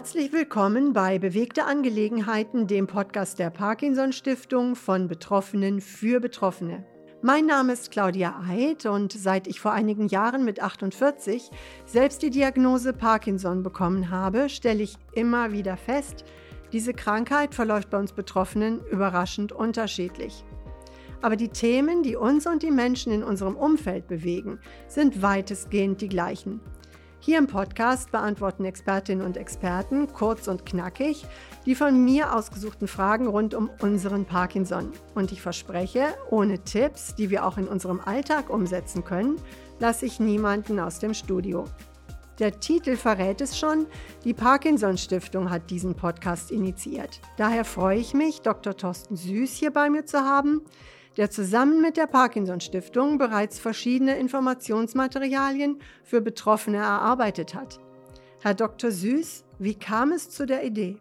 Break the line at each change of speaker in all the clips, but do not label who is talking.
Herzlich willkommen bei Bewegte Angelegenheiten, dem Podcast der Parkinson Stiftung von Betroffenen für Betroffene. Mein Name ist Claudia Eid und seit ich vor einigen Jahren mit 48 selbst die Diagnose Parkinson bekommen habe, stelle ich immer wieder fest, diese Krankheit verläuft bei uns Betroffenen überraschend unterschiedlich. Aber die Themen, die uns und die Menschen in unserem Umfeld bewegen, sind weitestgehend die gleichen. Hier im Podcast beantworten Expertinnen und Experten kurz und knackig die von mir ausgesuchten Fragen rund um unseren Parkinson. Und ich verspreche, ohne Tipps, die wir auch in unserem Alltag umsetzen können, lasse ich niemanden aus dem Studio. Der Titel verrät es schon, die Parkinson Stiftung hat diesen Podcast initiiert. Daher freue ich mich, Dr. Thorsten Süß hier bei mir zu haben der zusammen mit der Parkinson Stiftung bereits verschiedene Informationsmaterialien für Betroffene erarbeitet hat. Herr Dr. Süß, wie kam es zu der Idee?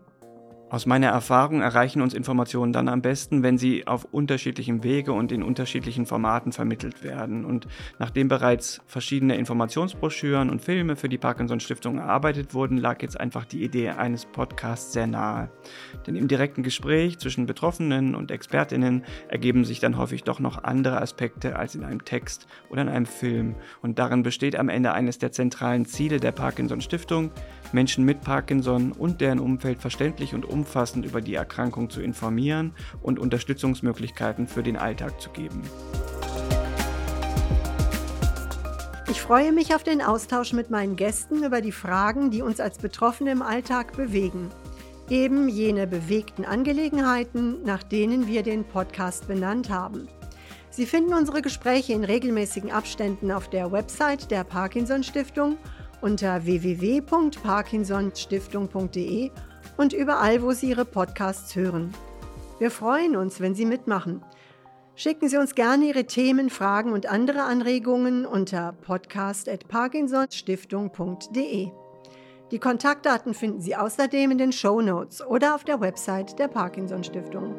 Aus meiner Erfahrung erreichen uns Informationen dann am besten, wenn sie auf unterschiedlichem Wege und in unterschiedlichen Formaten vermittelt werden. Und nachdem bereits verschiedene Informationsbroschüren und Filme für die Parkinson Stiftung erarbeitet wurden, lag jetzt einfach die Idee eines Podcasts sehr nahe. Denn im direkten Gespräch zwischen Betroffenen und Expertinnen ergeben sich dann häufig doch noch andere Aspekte als in einem Text oder in einem Film. Und darin besteht am Ende eines der zentralen Ziele der Parkinson Stiftung, Menschen mit Parkinson und deren Umfeld verständlich und umfassend über die Erkrankung zu informieren und Unterstützungsmöglichkeiten für den Alltag zu geben.
Ich freue mich auf den Austausch mit meinen Gästen über die Fragen, die uns als Betroffene im Alltag bewegen. Eben jene bewegten Angelegenheiten, nach denen wir den Podcast benannt haben. Sie finden unsere Gespräche in regelmäßigen Abständen auf der Website der Parkinson Stiftung unter www.parkinsonstiftung.de und überall, wo Sie Ihre Podcasts hören. Wir freuen uns, wenn Sie mitmachen. Schicken Sie uns gerne Ihre Themen, Fragen und andere Anregungen unter podcast.parkinsonstiftung.de. Die Kontaktdaten finden Sie außerdem in den Show Notes oder auf der Website der Parkinson Stiftung.